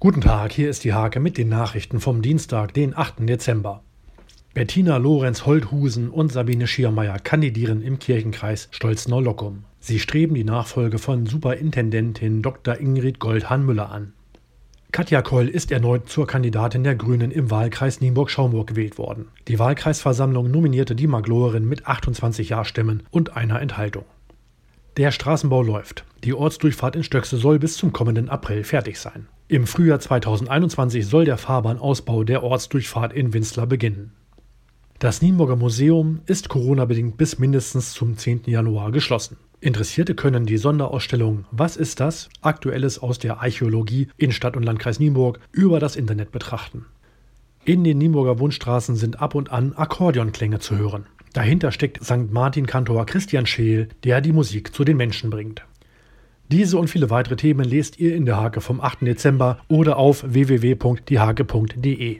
Guten Tag, hier ist die Hake mit den Nachrichten vom Dienstag, den 8. Dezember. Bettina Lorenz Holthusen und Sabine Schiermeier kandidieren im Kirchenkreis Stolznau-Lockum. Sie streben die Nachfolge von Superintendentin Dr. Ingrid Goldhahn-Müller an. Katja Koll ist erneut zur Kandidatin der Grünen im Wahlkreis Nienburg-Schaumburg gewählt worden. Die Wahlkreisversammlung nominierte die Maglorin mit 28 Ja-Stimmen und einer Enthaltung. Der Straßenbau läuft. Die Ortsdurchfahrt in Stöckse soll bis zum kommenden April fertig sein. Im Frühjahr 2021 soll der Fahrbahnausbau der Ortsdurchfahrt in Winzlar beginnen. Das Nienburger Museum ist Corona-bedingt bis mindestens zum 10. Januar geschlossen. Interessierte können die Sonderausstellung Was ist das? Aktuelles aus der Archäologie in Stadt und Landkreis Nienburg über das Internet betrachten. In den Nienburger Wohnstraßen sind ab und an Akkordeonklänge zu hören. Dahinter steckt St. Martin-Kantor Christian Scheel, der die Musik zu den Menschen bringt. Diese und viele weitere Themen lest ihr in der Hake vom 8. Dezember oder auf www.diehake.de.